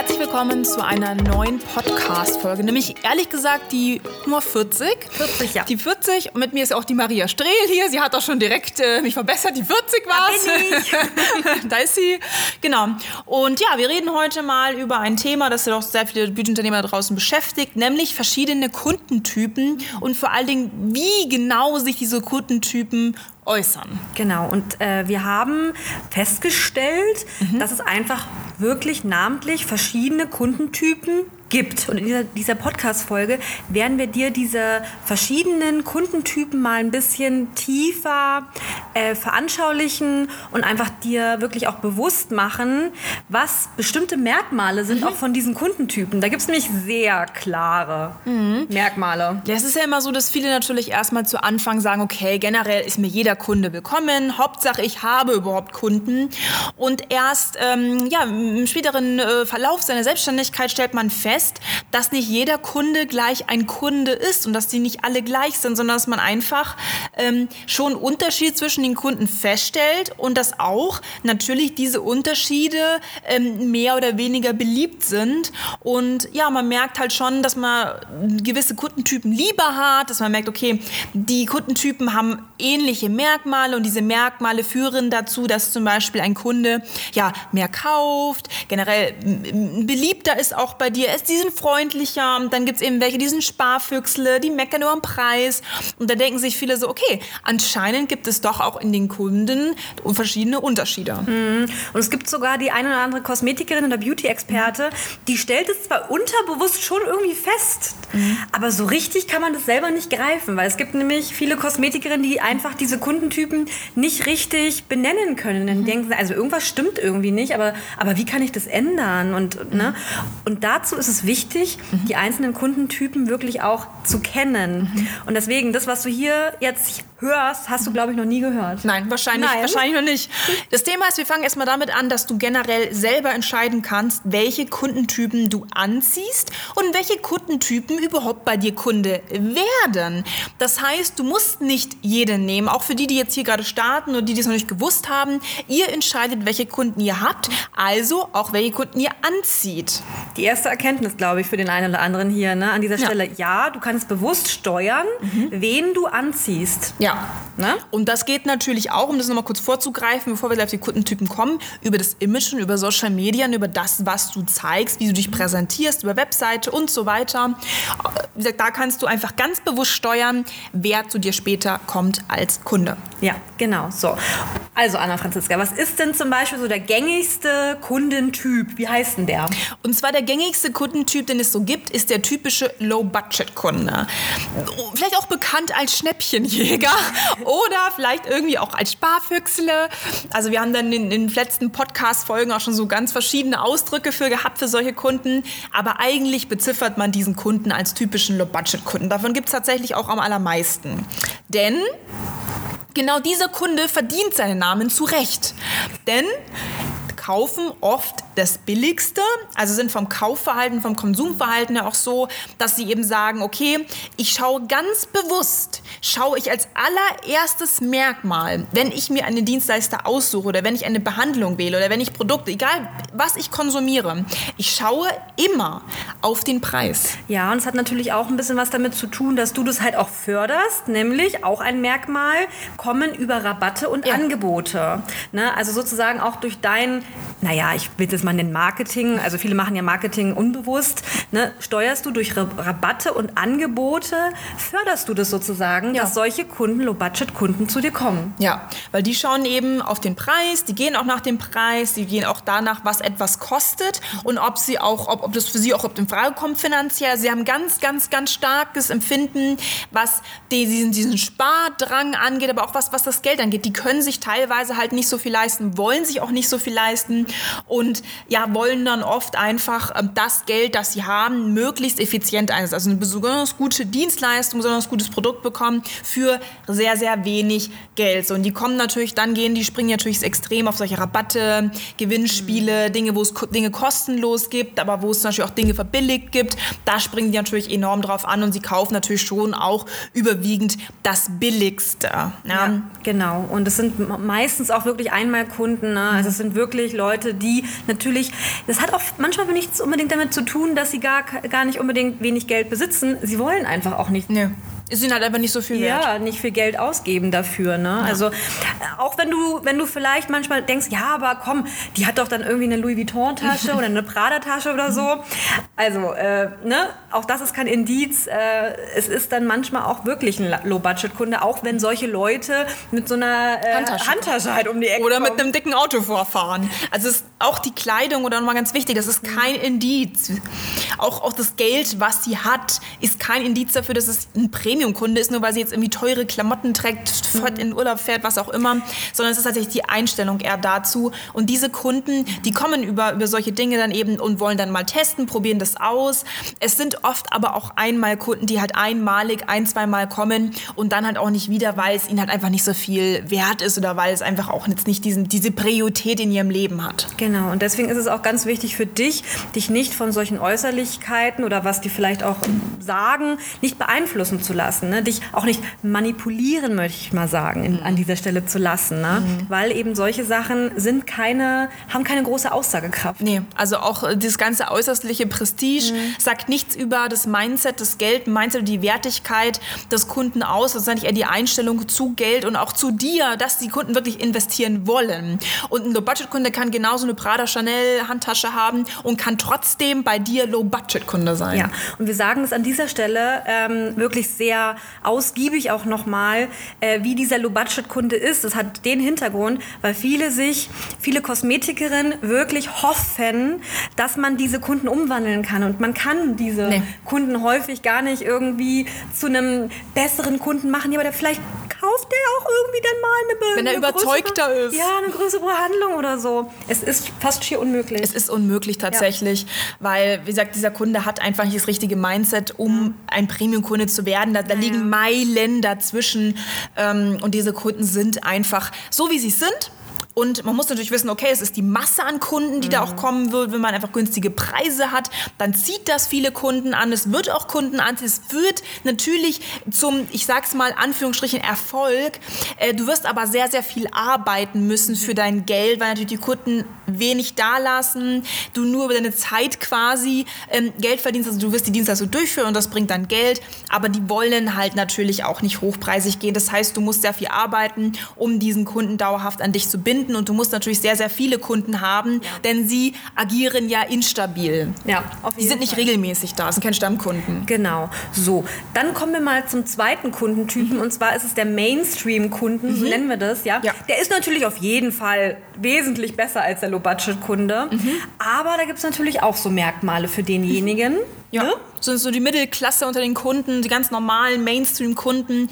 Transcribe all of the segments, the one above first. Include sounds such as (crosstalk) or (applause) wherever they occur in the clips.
Herzlich willkommen zu einer neuen Podcast-Folge, nämlich ehrlich gesagt die Nummer 40. 40, ja. Die 40 und mit mir ist auch die Maria Strehl hier. Sie hat auch schon direkt äh, mich verbessert, die 40 war es. da ist sie. Genau. Und ja, wir reden heute mal über ein Thema, das ja doch sehr viele Beauty-Unternehmer draußen beschäftigt, nämlich verschiedene Kundentypen und vor allen Dingen, wie genau sich diese Kundentypen äußern. Genau, und äh, wir haben festgestellt, mhm. dass es einfach wirklich namentlich verschiedene Kundentypen gibt. Und in dieser, dieser Podcast-Folge werden wir dir diese verschiedenen Kundentypen mal ein bisschen tiefer äh, veranschaulichen und einfach dir wirklich auch bewusst machen, was bestimmte Merkmale sind mhm. auch von diesen Kundentypen. Da gibt es nämlich sehr klare mhm. Merkmale. Ja, es ist ja immer so, dass viele natürlich erstmal zu Anfang sagen, okay, generell ist mir jeder Kunde willkommen, Hauptsache ich habe überhaupt Kunden. Und erst ähm, ja, im späteren äh, Verlauf seiner Selbstständigkeit stellt man fest, fest, dass nicht jeder Kunde gleich ein Kunde ist und dass die nicht alle gleich sind, sondern dass man einfach ähm, schon Unterschied zwischen den Kunden feststellt und dass auch natürlich diese Unterschiede ähm, mehr oder weniger beliebt sind. Und ja, man merkt halt schon, dass man gewisse Kundentypen lieber hat, dass man merkt, okay, die Kundentypen haben ähnliche Merkmale und diese Merkmale führen dazu, dass zum Beispiel ein Kunde ja mehr kauft, generell beliebter ist auch bei dir. Es die sind freundlicher. Dann gibt es eben welche, die sind Sparfüchsle, die meckern nur am Preis. Und da denken sich viele so, okay, anscheinend gibt es doch auch in den Kunden verschiedene Unterschiede. Mhm. Und es gibt sogar die eine oder andere Kosmetikerin oder Beauty-Experte, die stellt es zwar unterbewusst schon irgendwie fest, mhm. aber so richtig kann man das selber nicht greifen, weil es gibt nämlich viele Kosmetikerinnen, die einfach diese Kundentypen nicht richtig benennen können. Dann mhm. denken sie, also irgendwas stimmt irgendwie nicht, aber, aber wie kann ich das ändern? Und, ne? und dazu ist es wichtig, mhm. die einzelnen Kundentypen wirklich auch zu kennen. Mhm. Und deswegen, das, was du hier jetzt hörst, hast du, glaube ich, noch nie gehört. Nein, wahrscheinlich, Nein. wahrscheinlich noch nicht. Das Thema ist, wir fangen erstmal damit an, dass du generell selber entscheiden kannst, welche Kundentypen du anziehst und welche Kundentypen überhaupt bei dir Kunde werden. Das heißt, du musst nicht jeden nehmen, auch für die, die jetzt hier gerade starten und die, die es noch nicht gewusst haben. Ihr entscheidet, welche Kunden ihr habt, also auch welche Kunden ihr anzieht. Die erste Erkenntnis, glaube ich, für den einen oder anderen hier ne, an dieser Stelle. Ja, ja du kannst bewusst steuern, mhm. wen du anziehst. Ja. Ne? Und das geht natürlich auch, um das nochmal kurz vorzugreifen, bevor wir gleich auf die Kundentypen kommen, über das Image und über Social Media, über das, was du zeigst, wie du dich präsentierst, über Webseite und so weiter. Wie gesagt, da kannst du einfach ganz bewusst steuern, wer zu dir später kommt als Kunde. Ja, genau. So. Also, Anna Franziska, was ist denn zum Beispiel so der gängigste Kundentyp? Wie heißt denn der? Und zwar der gängigste Kundentyp, den es so gibt, ist der typische Low-Budget-Kunde. Vielleicht auch bekannt als Schnäppchenjäger (laughs) oder vielleicht irgendwie auch als Sparfüchsle. Also wir haben dann in den letzten Podcast-Folgen auch schon so ganz verschiedene Ausdrücke für gehabt für solche Kunden. Aber eigentlich beziffert man diesen Kunden als typischen Low-Budget-Kunden. Davon gibt es tatsächlich auch am allermeisten. Denn genau dieser Kunde verdient seinen Namen zu Recht. Denn kaufen oft das Billigste, also sind vom Kaufverhalten, vom Konsumverhalten ja auch so, dass sie eben sagen, okay, ich schaue ganz bewusst, schaue ich als allererstes Merkmal, wenn ich mir einen Dienstleister aussuche oder wenn ich eine Behandlung wähle oder wenn ich Produkte, egal was ich konsumiere, ich schaue immer auf den Preis. Ja, und es hat natürlich auch ein bisschen was damit zu tun, dass du das halt auch förderst, nämlich auch ein Merkmal, kommen über Rabatte und ja. Angebote. Ne? Also sozusagen auch durch dein naja, ich will das mal nennen Marketing, also viele machen ja Marketing unbewusst, ne? steuerst du durch Rabatte und Angebote, förderst du das sozusagen, ja. dass solche Kunden, Low-Budget-Kunden zu dir kommen. Ja, weil die schauen eben auf den Preis, die gehen auch nach dem Preis, die gehen auch danach, was etwas kostet und ob sie auch, ob, ob das für sie auch den Frage kommt finanziell. Sie haben ganz, ganz, ganz starkes Empfinden, was diesen, diesen Spardrang angeht, aber auch was, was das Geld angeht. Die können sich teilweise halt nicht so viel leisten, wollen sich auch nicht so viel leisten leisten. und ja, wollen dann oft einfach ähm, das Geld, das sie haben, möglichst effizient einsetzen. Also eine besonders gute Dienstleistung, ein besonders gutes Produkt bekommen für sehr, sehr wenig Geld. So, und die kommen natürlich, dann gehen, die springen natürlich extrem auf solche Rabatte, Gewinnspiele, mhm. Dinge, wo es Dinge kostenlos gibt, aber wo es zum Beispiel auch Dinge verbilligt gibt. Da springen die natürlich enorm drauf an und sie kaufen natürlich schon auch überwiegend das Billigste. Ja, ja genau. Und es sind meistens auch wirklich Einmalkunden. Ne? Also es sind wirklich Leute, die natürlich, das hat auch manchmal nichts unbedingt damit zu tun, dass sie gar, gar nicht unbedingt wenig Geld besitzen. Sie wollen einfach auch nicht. Nee ist ihnen halt einfach nicht so viel wert. Ja, nicht viel Geld ausgeben dafür. Ne? Ja. Also auch wenn du, wenn du vielleicht manchmal denkst, ja, aber komm, die hat doch dann irgendwie eine Louis Vuitton-Tasche (laughs) oder eine Prada-Tasche oder so. Also, äh, ne, auch das ist kein Indiz. Äh, es ist dann manchmal auch wirklich ein Low-Budget-Kunde, auch wenn solche Leute mit so einer äh, Handtasche. Handtasche halt um die Ecke Oder kommen. mit einem dicken Auto vorfahren. Also ist auch die Kleidung oder nochmal ganz wichtig, das ist kein Indiz. Auch, auch das Geld, was sie hat, ist kein Indiz dafür, dass es ein Premium Premium-Kunde ist, nur weil sie jetzt irgendwie teure Klamotten trägt, mhm. in den Urlaub fährt, was auch immer, sondern es ist tatsächlich die Einstellung eher dazu. Und diese Kunden, die kommen über, über solche Dinge dann eben und wollen dann mal testen, probieren das aus. Es sind oft aber auch einmal Kunden, die halt einmalig ein, zweimal kommen und dann halt auch nicht wieder, weil es ihnen halt einfach nicht so viel wert ist oder weil es einfach auch jetzt nicht diesen, diese Priorität in ihrem Leben hat. Genau, und deswegen ist es auch ganz wichtig für dich, dich nicht von solchen Äußerlichkeiten oder was die vielleicht auch sagen, nicht beeinflussen zu lassen lassen, ne? dich auch nicht manipulieren, möchte ich mal sagen, in, an dieser Stelle zu lassen, ne? Mhm. weil eben solche Sachen sind keine, haben keine große Aussagekraft. Nee, also auch äh, das ganze äußerliche Prestige mhm. sagt nichts über das Mindset, das Geld, Mindset, die Wertigkeit des Kunden aus. Das ist eigentlich eher die Einstellung zu Geld und auch zu dir, dass die Kunden wirklich investieren wollen. Und ein Low-Budget-Kunde kann genauso eine Prada Chanel Handtasche haben und kann trotzdem bei dir Low-Budget-Kunde sein. Ja, und wir sagen es an dieser Stelle ähm, wirklich sehr sehr ausgiebig auch nochmal, äh, wie dieser Low-Budget-Kunde ist. Das hat den Hintergrund, weil viele sich, viele Kosmetikerinnen wirklich hoffen, dass man diese Kunden umwandeln kann. Und man kann diese nee. Kunden häufig gar nicht irgendwie zu einem besseren Kunden machen, ja, aber vielleicht kauft der auch irgendwie dann mal eine Wenn er überzeugter größere, ist. Ja, eine größere Behandlung oder so. Es ist fast schier unmöglich. Es ist unmöglich tatsächlich, ja. weil, wie gesagt, dieser Kunde hat einfach nicht das richtige Mindset, um ein Premium-Kunde zu werden. Da, da liegen Meilen dazwischen ähm, und diese Kunden sind einfach so, wie sie sind und man muss natürlich wissen, okay, es ist die Masse an Kunden, die mhm. da auch kommen wird. Wenn man einfach günstige Preise hat, dann zieht das viele Kunden an. Es wird auch Kunden an. Es wird natürlich zum, ich sag's mal, Anführungsstrichen Erfolg. Äh, du wirst aber sehr, sehr viel arbeiten müssen für dein Geld, weil natürlich die Kunden wenig dalassen. Du nur über deine Zeit quasi ähm, Geld verdienst. Also du wirst die Dienstleistung durchführen und das bringt dann Geld. Aber die wollen halt natürlich auch nicht hochpreisig gehen. Das heißt, du musst sehr viel arbeiten, um diesen Kunden dauerhaft an dich zu binden binden und du musst natürlich sehr, sehr viele Kunden haben, ja. denn sie agieren ja instabil. Ja, auf jeden Die sind nicht Fall. regelmäßig da, sind keine Stammkunden. Genau. So, dann kommen wir mal zum zweiten Kundentypen mhm. und zwar ist es der Mainstream-Kunden, mhm. so nennen wir das, ja? ja? Der ist natürlich auf jeden Fall wesentlich besser als der Low-Budget-Kunde, mhm. aber da gibt es natürlich auch so Merkmale für denjenigen. Ja. Ne? Sind so die Mittelklasse unter den Kunden, die ganz normalen Mainstream-Kunden.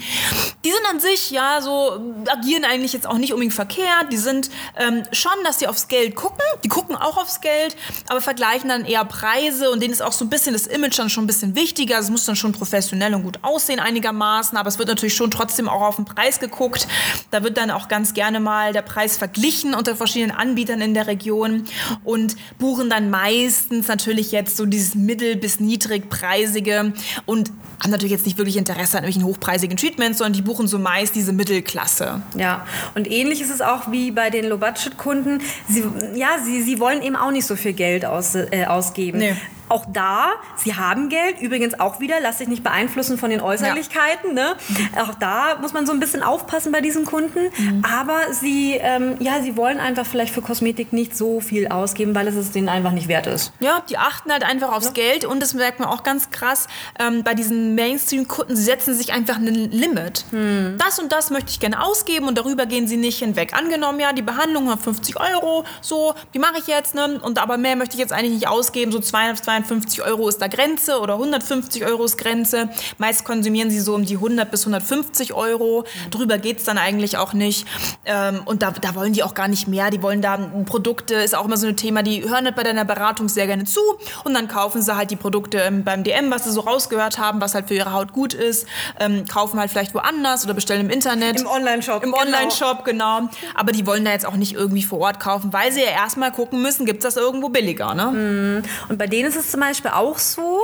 Die sind an sich, ja, so agieren eigentlich jetzt auch nicht unbedingt verkehrt. Die sind ähm, schon, dass sie aufs Geld gucken. Die gucken auch aufs Geld, aber vergleichen dann eher Preise und denen ist auch so ein bisschen das Image dann schon ein bisschen wichtiger. Es muss dann schon professionell und gut aussehen einigermaßen, aber es wird natürlich schon trotzdem auch auf den Preis geguckt. Da wird dann auch ganz gerne mal der Preis verglichen unter verschiedenen Anbietern in der Region und buchen dann meistens natürlich jetzt so dieses mittel- bis niedrig hochpreisige und haben natürlich jetzt nicht wirklich Interesse an irgendwelchen hochpreisigen Treatments, sondern die buchen so meist diese Mittelklasse. Ja, und ähnlich ist es auch wie bei den Low-Budget-Kunden. Sie, ja, sie, sie wollen eben auch nicht so viel Geld aus, äh, ausgeben. Nee auch da, sie haben Geld, übrigens auch wieder, lass dich nicht beeinflussen von den Äußerlichkeiten. Ja. Ne? Auch da muss man so ein bisschen aufpassen bei diesen Kunden. Mhm. Aber sie, ähm, ja, sie wollen einfach vielleicht für Kosmetik nicht so viel ausgeben, weil es es denen einfach nicht wert ist. Ja, die achten halt einfach aufs ja. Geld und das merkt man auch ganz krass ähm, bei diesen Mainstream-Kunden, sie setzen sich einfach ein Limit. Mhm. Das und das möchte ich gerne ausgeben und darüber gehen sie nicht hinweg. Angenommen, ja, die Behandlung hat 50 Euro, so, die mache ich jetzt, ne? Und aber mehr möchte ich jetzt eigentlich nicht ausgeben, so 200, 52 Euro ist da Grenze oder 150 Euro ist Grenze. Meist konsumieren sie so um die 100 bis 150 Euro. Drüber geht es dann eigentlich auch nicht. Ähm, und da, da wollen die auch gar nicht mehr. Die wollen da Produkte, ist auch immer so ein Thema, die hören halt bei deiner Beratung sehr gerne zu und dann kaufen sie halt die Produkte beim DM, was sie so rausgehört haben, was halt für ihre Haut gut ist, ähm, kaufen halt vielleicht woanders oder bestellen im Internet. Im Online-Shop. Im genau. Online-Shop, genau. Aber die wollen da jetzt auch nicht irgendwie vor Ort kaufen, weil sie ja erstmal gucken müssen, gibt es das irgendwo billiger, ne? Und bei denen ist es zum Beispiel auch so,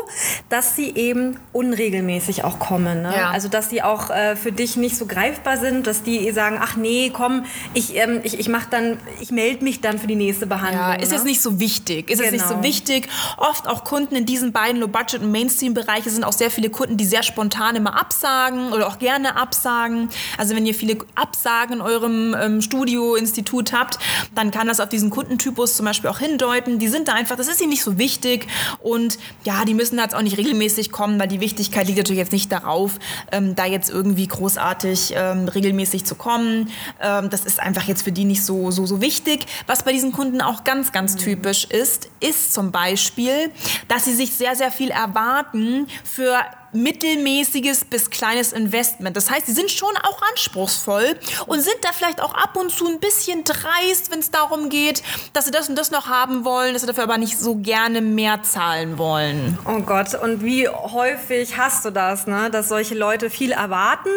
dass sie eben unregelmäßig auch kommen. Ne? Ja. Also dass die auch äh, für dich nicht so greifbar sind, dass die sagen, ach nee, komm, ich, ähm, ich, ich mach dann, ich melde mich dann für die nächste Behandlung. Ja, ist ne? jetzt nicht so wichtig. Ist jetzt nicht Genau. so wichtig. Oft auch Kunden in diesen beiden Low-Budget- und Mainstream-Bereiche sind auch sehr viele Kunden, die sehr spontan immer absagen oder auch gerne absagen. Also wenn ihr viele Absagen in eurem ähm, Studio, Institut habt, dann kann das auf diesen Kundentypus zum Beispiel auch hindeuten. Die sind da einfach, das ist ihnen nicht so wichtig und ja, die müssen da jetzt auch nicht regelmäßig kommen, weil die Wichtigkeit liegt natürlich jetzt nicht darauf, ähm, da jetzt irgendwie großartig ähm, regelmäßig zu kommen. Ähm, das ist einfach jetzt für die nicht so, so, so wichtig. Was bei diesen Kunden auch ganz, ganz typisch ist, ist zum Beispiel, dass sie sich sehr, sehr viel erwarten für mittelmäßiges bis kleines Investment. Das heißt, sie sind schon auch anspruchsvoll und sind da vielleicht auch ab und zu ein bisschen dreist, wenn es darum geht, dass sie das und das noch haben wollen, dass sie dafür aber nicht so gerne mehr zahlen wollen. Oh Gott, und wie häufig hast du das, ne? dass solche Leute viel erwarten,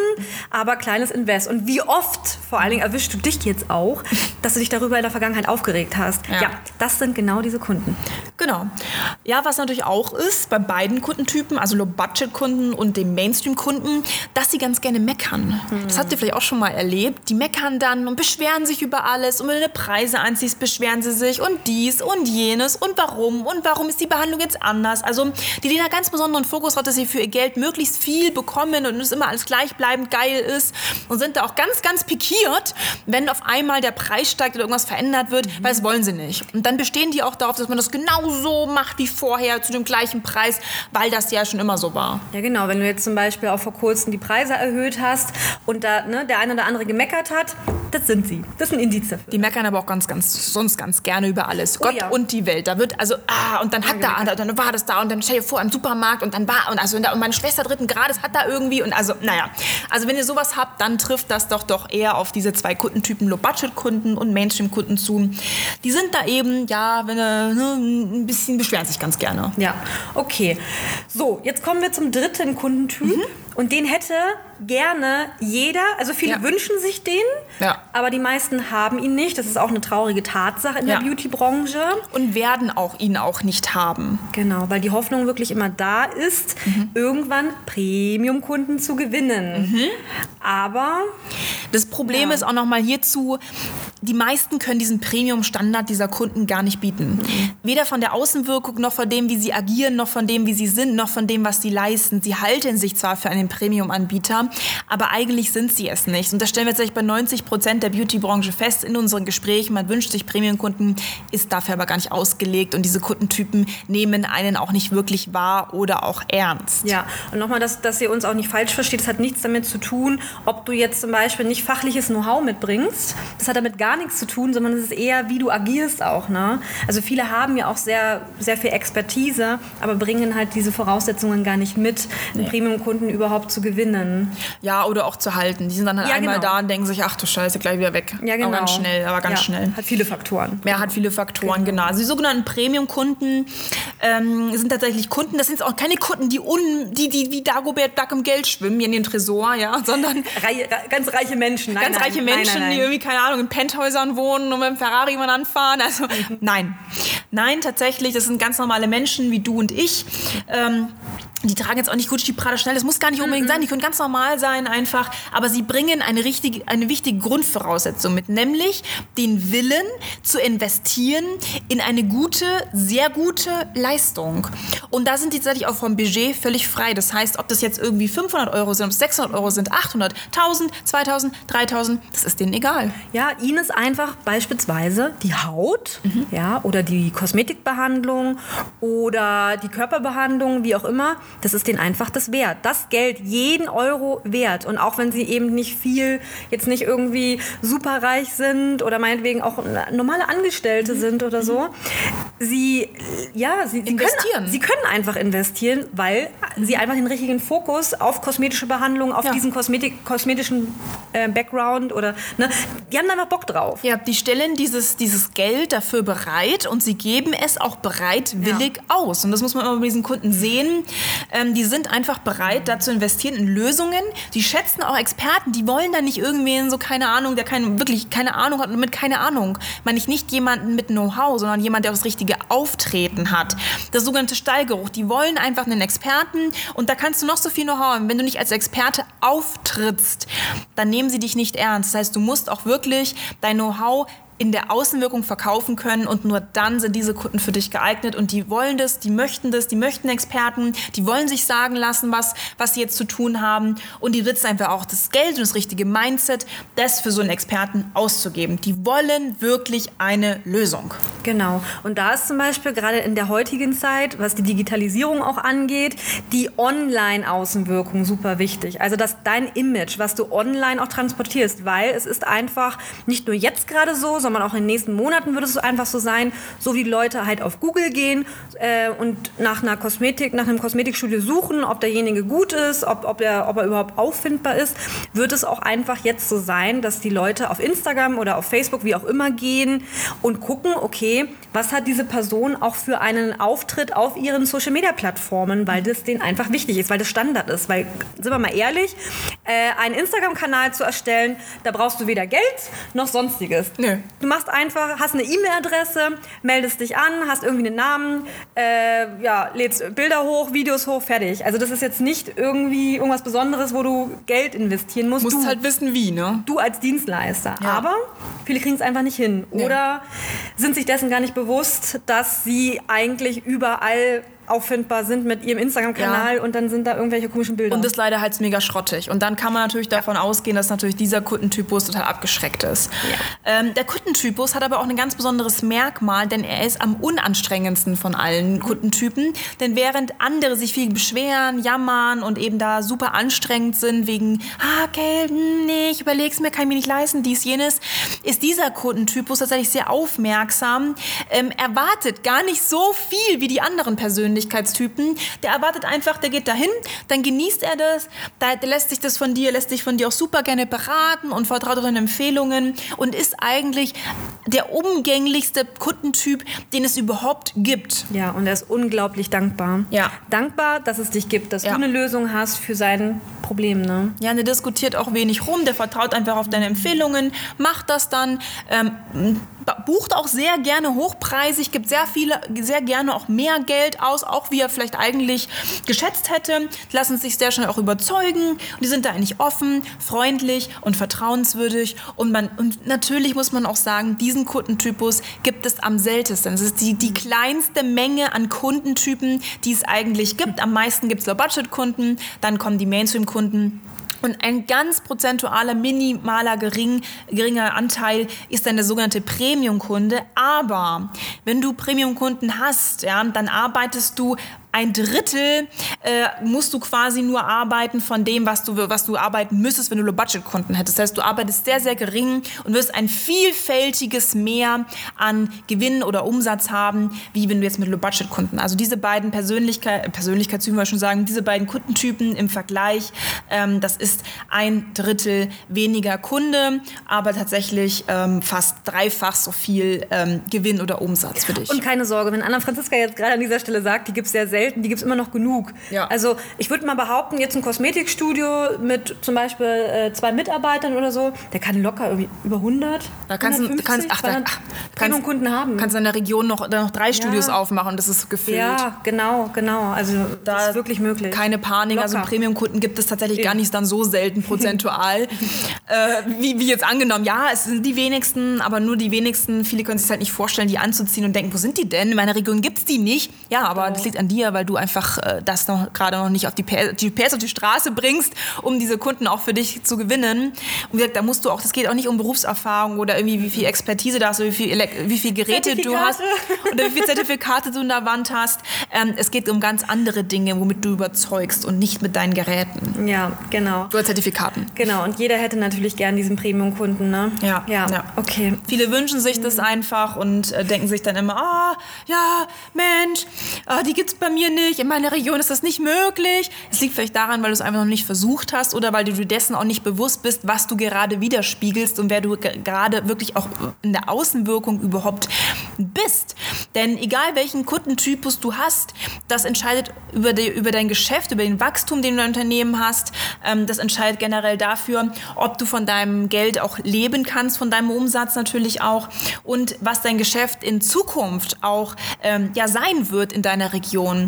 aber kleines Invest. Und wie oft, vor allen Dingen erwischst du dich jetzt auch, dass du dich darüber in der Vergangenheit aufgeregt hast. Ja. ja das sind genau diese Kunden. Genau. Ja, was natürlich auch ist bei beiden Kundentypen, also Low-Budget-Kunden und dem Mainstream-Kunden, dass sie ganz gerne meckern. Das habt ihr vielleicht auch schon mal erlebt. Die meckern dann und beschweren sich über alles. Und wenn du Preise anziehst, beschweren sie sich und dies und jenes und warum und warum ist die Behandlung jetzt anders. Also die legen da ganz besonderen Fokus drauf, dass sie für ihr Geld möglichst viel bekommen und es immer alles gleichbleibend geil ist und sind da auch ganz, ganz pikiert, wenn auf einmal der Preis steigt oder irgendwas verändert wird, weil das wollen sie nicht. Und dann bestehen die auch darauf, dass man das genauso macht wie vorher zu dem gleichen Preis, weil das ja schon immer so war. Ja, genau. Wenn du jetzt zum Beispiel auch vor kurzem die Preise erhöht hast und da ne, der eine oder andere gemeckert hat, das sind sie. Das sind Indizien. Die meckern aber auch ganz, ganz, sonst ganz gerne über alles. Gott ja. und die Welt. Da wird, also, ah, und dann hat da, und dann war das da, und dann stell dir vor, im Supermarkt, und dann war, und also, und, meine Schwester dritten Grades hat da irgendwie, und also, naja. Also, wenn ihr sowas habt, dann trifft das doch doch eher auf diese zwei Kundentypen, Low-Budget-Kunden und Mainstream-Kunden zu. Die sind da eben, ja, wenn, äh, ne, ein bisschen beschweren sich ganz gerne. Ja, okay. So, jetzt kommen wir zum dritten Kundentyp. Und den hätte gerne jeder, also viele Ja. wünschen sich den, Ja. aber die meisten haben ihn nicht. Das ist auch eine traurige Tatsache in Ja. der Beauty-Branche. Und werden auch ihn auch nicht haben. Genau, weil die Hoffnung wirklich immer da ist, irgendwann Premium-Kunden zu gewinnen. Aber Das Problem ist auch nochmal hierzu, die meisten können diesen Premium-Standard dieser Kunden gar nicht bieten. Weder von der Außenwirkung, noch von dem, wie sie agieren, noch von dem, wie sie sind, noch von dem, was sie leisten. Sie halten sich zwar für einen Premium-Anbieter, aber eigentlich sind sie es nicht. Und das stellen wir tatsächlich bei 90 Prozent der Beauty-Branche fest in unseren Gesprächen. Man wünscht sich Premium-Kunden, ist dafür aber gar nicht ausgelegt. Und diese Kundentypen nehmen einen auch nicht wirklich wahr oder auch ernst. Ja, und nochmal, dass, dass ihr uns auch nicht falsch versteht, das hat nichts damit zu tun, ob du jetzt zum Beispiel nicht fachliches Know-how mitbringst. Das hat damit gar nichts zu tun, sondern es ist eher, wie du agierst auch. Ne? Also viele haben ja auch sehr, sehr viel Expertise, aber bringen halt diese Voraussetzungen gar nicht mit, einen Premium-Kunden überhaupt zu gewinnen. Ja, oder auch zu halten. Die sind dann halt Ja, einmal genau. da und denken sich, ach du Scheiße, gleich wieder weg. Ja, genau. Aber ganz schnell, aber ganz ja, schnell. Hat viele Faktoren. Mehr hat viele Faktoren, genau. Also die sogenannten Premium-Kunden ähm, sind tatsächlich Kunden, das sind auch keine Kunden, die, un, die, die wie Dagobert Duck im Geld schwimmen, hier in dem Tresor, ja, (laughs) sondern Rei ganz reiche Menschen. Nein, ganz nein, reiche Menschen, nein, die irgendwie, keine Ahnung, in Penthäusern wohnen und mit dem Ferrari immer anfahren. Also nein. Nein, tatsächlich, das sind ganz normale Menschen wie du und ich. Ähm, die tragen jetzt auch nicht Gucci, Prada, Schnell. Das muss gar nicht unbedingt sein. Die können ganz normal sein einfach. Aber sie bringen eine, richtige, eine wichtige Grundvoraussetzung mit, nämlich den Willen zu investieren in eine gute, sehr gute Leistung. Und da sind die tatsächlich auch vom Budget völlig frei. Das heißt, ob das jetzt irgendwie 500 Euro sind, ob es 600 Euro sind, 800, 1000, 2000, 3000, das ist denen egal. Ja, ihnen ist einfach beispielsweise die Haut ja, oder die Kosmetikbehandlung oder die Körperbehandlung, wie auch immer, das ist denen einfach das wert. Das Geld, jeden Euro wert. Und auch wenn sie eben nicht viel, jetzt nicht irgendwie superreich sind oder meinetwegen auch normale Angestellte sind oder so, sie, ja, sie, sie, Investieren. Können, sie können einfach investieren, weil sie einfach den richtigen Fokus auf kosmetische Behandlung, auf Ja. diesen Kosmetik, kosmetischen äh, Background oder, ne, die haben da einfach Bock drauf. Ja, die stellen dieses, dieses Geld dafür bereit und sie geben es auch bereitwillig aus. Und das muss man immer bei diesen Kunden sehen. Ähm, die sind einfach bereit, da zu investieren in Lösungen. Die schätzen auch Experten. Die wollen da nicht irgendwen, so keine Ahnung, der keine, wirklich keine Ahnung hat und mit keine Ahnung. Meine ich nicht jemanden mit Know-how, sondern jemand, der auch das richtige Auftreten hat. Das sogenannte Stallgeruch. Die wollen einfach einen Experten und da kannst du noch so viel Know-how haben. Wenn du nicht als Experte auftrittst, dann nehmen sie dich nicht ernst. Das heißt, du musst auch wirklich dein Know-how in der Außenwirkung verkaufen können und nur dann sind diese Kunden für dich geeignet und die wollen das, die möchten das, die möchten Experten, die wollen sich sagen lassen, was, was sie jetzt zu tun haben und die sitzen einfach auch das Geld und das richtige Mindset, das für so einen Experten auszugeben. Die wollen wirklich eine Lösung. Genau. Und da ist zum Beispiel gerade in der heutigen Zeit, was die Digitalisierung auch angeht, die Online-Außenwirkung super wichtig. Also dass dein Image, was du online auch transportierst, weil es ist einfach nicht nur jetzt gerade so, sondern auch in den nächsten Monaten wird es einfach so sein, so wie Leute halt auf Google gehen äh, und nach einer Kosmetik, nach einem Kosmetikstudio suchen, ob derjenige gut ist, ob, ob, er, ob er überhaupt auffindbar ist, wird es auch einfach jetzt so sein, dass die Leute auf Instagram oder auf Facebook, wie auch immer, gehen und gucken, okay, was hat diese Person auch für einen Auftritt auf ihren Social-Media-Plattformen, weil das denen einfach wichtig ist, weil das Standard ist. Weil, sind wir mal ehrlich, äh, einen Instagram-Kanal zu erstellen, da brauchst du weder Geld noch sonstiges. Nö. Du machst einfach, hast eine E-Mail-Adresse, meldest dich an, hast irgendwie einen Namen, äh, ja, lädst Bilder hoch, Videos hoch, fertig. Also das ist jetzt nicht irgendwie irgendwas Besonderes, wo du Geld investieren musst. Du musst du, halt wissen, wie, ne? du als Dienstleister. Ja. Aber viele kriegen es einfach nicht hin. Oder sind sich dessen gar nicht bewusst, dass sie eigentlich überall auffindbar sind mit ihrem Instagram-Kanal und dann sind da irgendwelche komischen Bilder. Und das leider halt mega schrottig. Und dann kann man natürlich davon ausgehen, dass natürlich dieser Kundentypus total abgeschreckt ist. Ähm, der Kundentypus hat aber auch ein ganz besonderes Merkmal, denn er ist am unanstrengendsten von allen Kundentypen. Denn während andere sich viel beschweren, jammern und eben da super anstrengend sind wegen, ah, okay, hm, nee, ich überleg's mir, kann ich mir nicht leisten, dies, jenes, ist dieser Kundentypus tatsächlich sehr aufmerksam, ähm, erwartet gar nicht so viel wie die anderen Persönlichkeitstypen. Der erwartet einfach, der geht dahin, dann genießt er das, da, der lässt sich das von dir, lässt sich von dir auch super gerne beraten und vertraut deinen Empfehlungen und ist eigentlich der umgänglichste Kundentyp, den es überhaupt gibt. Ja, und er ist unglaublich dankbar. Ja. Dankbar, dass es dich gibt, dass Ja. du eine Lösung hast für sein Problem. Ne? Ja, der diskutiert auch wenig rum, der vertraut einfach auf deine Empfehlungen, macht das dann, ähm, bucht auch sehr gerne hochpreisig, gibt sehr viele, sehr gerne auch mehr Geld aus, auch wie er vielleicht eigentlich geschätzt hätte, lassen sich sehr schnell auch überzeugen und die sind da eigentlich offen, freundlich und vertrauenswürdig und man, und natürlich muss man auch sagen, diesen Kundentypus gibt es am seltensten. Es ist die, die kleinste Menge an Kundentypen, die es eigentlich gibt. Am meisten gibt es Low-Budget-Kunden, dann kommen die Mainstream-Kunden. Und ein ganz prozentualer, minimaler, gering, geringer Anteil ist dann der sogenannte Premium-Kunde. Aber wenn du Premium-Kunden hast, ja, dann arbeitest du ein Drittel äh, musst du quasi nur arbeiten von dem, was du, was du arbeiten müsstest, wenn du Low-Budget-Kunden hättest. Das heißt, du arbeitest sehr, sehr gering und wirst ein vielfältiges Mehr an Gewinn oder Umsatz haben, wie wenn du jetzt mit Low-Budget-Kunden. Also diese beiden Persönlichkeit, Persönlichkeitstypen, wir schon sagen, diese beiden Kundentypen im Vergleich, ähm, das ist ein Drittel weniger Kunde, aber tatsächlich ähm, fast dreifach so viel ähm, Gewinn oder Umsatz für dich. Und keine Sorge, wenn Anna Franziska jetzt gerade an dieser Stelle sagt, die gibt es sehr selten, die gibt es immer noch genug. Ja. Also ich würde mal behaupten, jetzt ein Kosmetikstudio mit zum Beispiel äh, zwei Mitarbeitern oder so, der kann locker irgendwie über 100, Da kannst du 150, kannst, ach, da, 200 ach, Premium-Kunden haben. Kannst in der Region noch, da noch drei Studios aufmachen und das ist gefüllt. ja, genau, genau. Also das ist wirklich möglich. Keine Panik, also Locker. Premium-Kunden gibt es tatsächlich gar nicht dann so selten (laughs) prozentual. äh, wie, wie jetzt angenommen, ja, es sind die wenigsten, aber nur die wenigsten. Viele können sich halt nicht vorstellen, die anzuziehen und denken, wo sind die denn? In meiner Region gibt es die nicht. Ja, aber das liegt an dir, weniger, weil du einfach äh, das noch gerade noch nicht auf die PS, die PS auf die Straße bringst, um diese Kunden auch für dich zu gewinnen. Und wie gesagt, da musst du auch, das geht auch nicht um Berufserfahrung oder irgendwie wie viel Expertise da hast, oder wie viel, wie viel Geräte du hast oder wie viele Zertifikate du in der Wand hast. Ähm, es geht um ganz andere Dinge, womit du überzeugst und nicht mit deinen Geräten. Ja, genau. Oder Zertifikaten. Genau, und jeder hätte natürlich gern diesen Premium-Kunden, ne? Ja, ja, ja. Okay. Viele wünschen sich das einfach und äh, denken sich dann immer, ah, oh, ja, Mensch, oh, die es bei mir nicht, in meiner Region ist das nicht möglich. Es liegt vielleicht daran, weil du es einfach noch nicht versucht hast oder weil du dir dessen auch nicht bewusst bist, was du gerade widerspiegelst und wer du gerade wirklich auch in der Außenwirkung überhaupt bist. Denn egal welchen Kundentypus du hast, das entscheidet über, die, über dein Geschäft, über den Wachstum, den du im Unternehmen hast. Ähm, das entscheidet generell dafür, ob du von deinem Geld auch leben kannst, von deinem Umsatz natürlich auch und was dein Geschäft in Zukunft auch ähm, ja sein wird in deiner Region.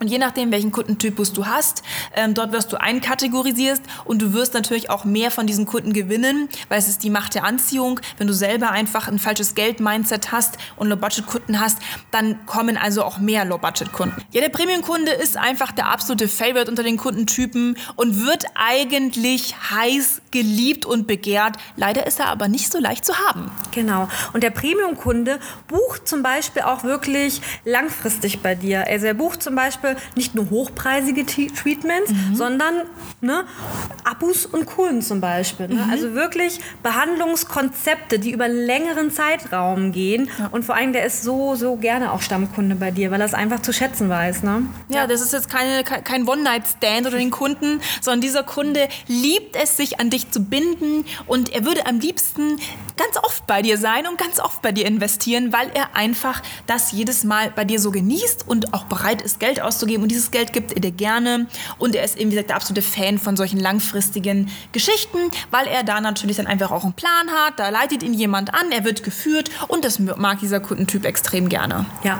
Und je nachdem, welchen Kundentypus du hast, ähm, dort wirst du einkategorisiert und du wirst natürlich auch mehr von diesen Kunden gewinnen, weil es ist die Macht der Anziehung. Wenn du selber einfach ein falsches Geld-Mindset hast und Low-Budget-Kunden hast, dann kommen also auch mehr Low-Budget-Kunden. Ja, der Premium-Kunde ist einfach der absolute Favorite unter den Kundentypen und wird eigentlich heiß geliebt und begehrt. Leider ist er aber nicht so leicht zu haben. Genau. Und der Premium-Kunde bucht zum Beispiel auch wirklich langfristig bei dir. Also er bucht zum Beispiel Beispiel nicht nur hochpreisige Treatments, mhm. sondern ne, Abus und Kuren zum Beispiel. Ne? Mhm. Also wirklich Behandlungskonzepte, die über längeren Zeitraum gehen. Ja. Und vor allem, der ist so, so gerne auch Stammkunde bei dir, weil er es einfach zu schätzen weiß. Ne? Ja, das ist jetzt keine, kein One-Night-Stand oder den Kunden, sondern dieser Kunde liebt es, sich an dich zu binden und er würde am liebsten ganz oft bei dir sein und ganz oft bei dir investieren, weil er einfach das jedes Mal bei dir so genießt und auch bereit ist, Geld auszugeben. Und dieses Geld gibt er dir gerne. Und er ist eben, wie gesagt, der absolute Fan von solchen langfristigen Geschichten, weil er da natürlich dann einfach auch einen Plan hat. Da leitet ihn jemand an, er wird geführt und das mag dieser Kundentyp extrem gerne. Ja.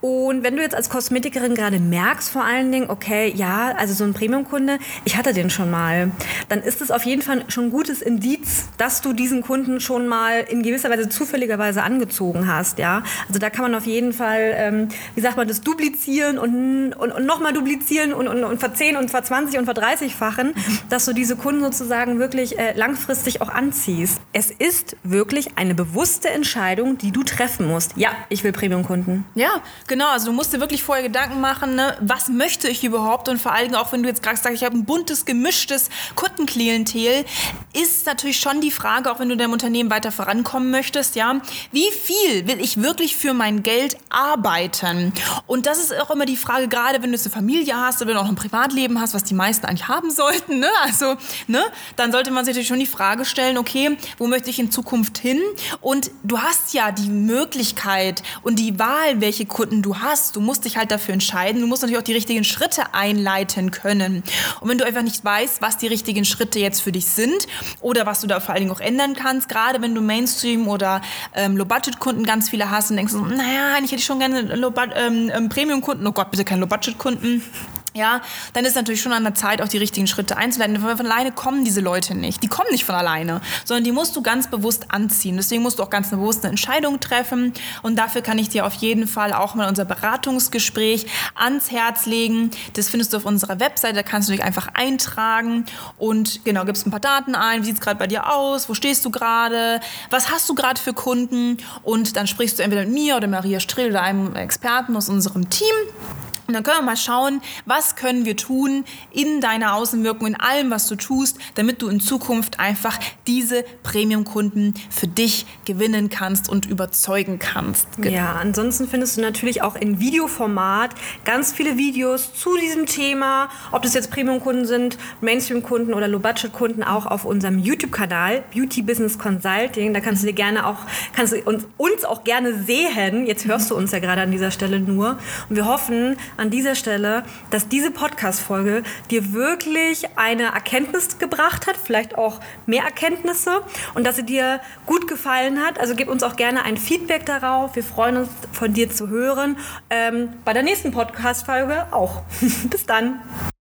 Und wenn du jetzt als Kosmetikerin gerade merkst, vor allen Dingen, okay, ja, also so ein Premium-Kunde, ich hatte den schon mal, dann ist es auf jeden Fall schon ein gutes Indiz, dass du diesen Kunden schon mal in gewisser Weise zufälligerweise angezogen hast. Ja? Also da kann man auf jeden Fall, ähm, wie sagt man, das duplizieren und und, und nochmal duplizieren und, und, und verzehn und verzwanzig und verdreißigfachen, dass du diese Kunden sozusagen wirklich äh, langfristig auch anziehst. Es ist wirklich eine bewusste Entscheidung, die du treffen musst. Ja, ich will Premium-Kunden. Ja, genau. Also du musst dir wirklich vorher Gedanken machen, ne? was möchte ich überhaupt? Und vor allem auch, wenn du jetzt gerade sagst, ich habe ein buntes, gemischtes Kundenklientel, ist natürlich schon die Frage, auch wenn du deinem Unternehmen weiter vorankommen möchtest, ja, wie viel will ich wirklich für mein Geld arbeiten? Und das ist auch immer die Frage, gerade wenn du eine Familie hast oder wenn du auch ein Privatleben hast, was die meisten eigentlich haben sollten, ne? also, ne? dann sollte man sich natürlich schon die Frage stellen, okay, wo möchte ich in Zukunft hin? Und du hast ja die Möglichkeit und die Wahl, welche Kunden du hast. Du musst dich halt dafür entscheiden. Du musst natürlich auch die richtigen Schritte einleiten können. Und wenn du einfach nicht weißt, was die richtigen Schritte jetzt für dich sind oder was du da vor allen Dingen auch ändern kannst, gerade wenn du Mainstream oder ähm, Low-Budget-Kunden ganz viele hast und denkst, so, naja, eigentlich hätte ich schon gerne ähm, ähm, Premium-Kunden, oh Gott, bitte kein Low-Budget-Kunden ja, dann ist natürlich schon an der Zeit, auch die richtigen Schritte einzuleiten. Von alleine kommen diese Leute nicht. Die kommen nicht von alleine, sondern die musst du ganz bewusst anziehen. Deswegen musst du auch ganz bewusst eine Entscheidung treffen. Und dafür kann ich dir auf jeden Fall auch mal unser Beratungsgespräch ans Herz legen. Das findest du auf unserer Webseite. Da kannst du dich einfach eintragen und genau, gibst ein paar Daten ein. Wie sieht es gerade bei dir aus? Wo stehst du gerade? Was hast du gerade für Kunden? Und dann sprichst du entweder mit mir oder Maria Strill oder einem Experten aus unserem Team. Und dann können wir mal schauen, was können wir tun in deiner Außenwirkung, in allem, was du tust, damit du in Zukunft einfach diese Premium-Kunden für dich gewinnen kannst und überzeugen kannst. Ja, ansonsten findest du natürlich auch in Videoformat ganz viele Videos zu diesem Thema, ob das jetzt Premium-Kunden sind, Mainstream-Kunden oder Low-Budget-Kunden, auch auf unserem YouTube-Kanal Beauty Business Consulting. Da kannst du dir gerne auch, kannst du uns, uns auch gerne sehen. Jetzt hörst du uns ja gerade an dieser Stelle nur. Und wir hoffen, an dieser Stelle, dass diese Podcast-Folge dir wirklich eine Erkenntnis gebracht hat, vielleicht auch mehr Erkenntnisse und dass sie dir gut gefallen hat. Also gib uns auch gerne ein Feedback darauf. Wir freuen uns, von dir zu hören. Ähm, bei der nächsten Podcast-Folge auch. (laughs) Bis dann.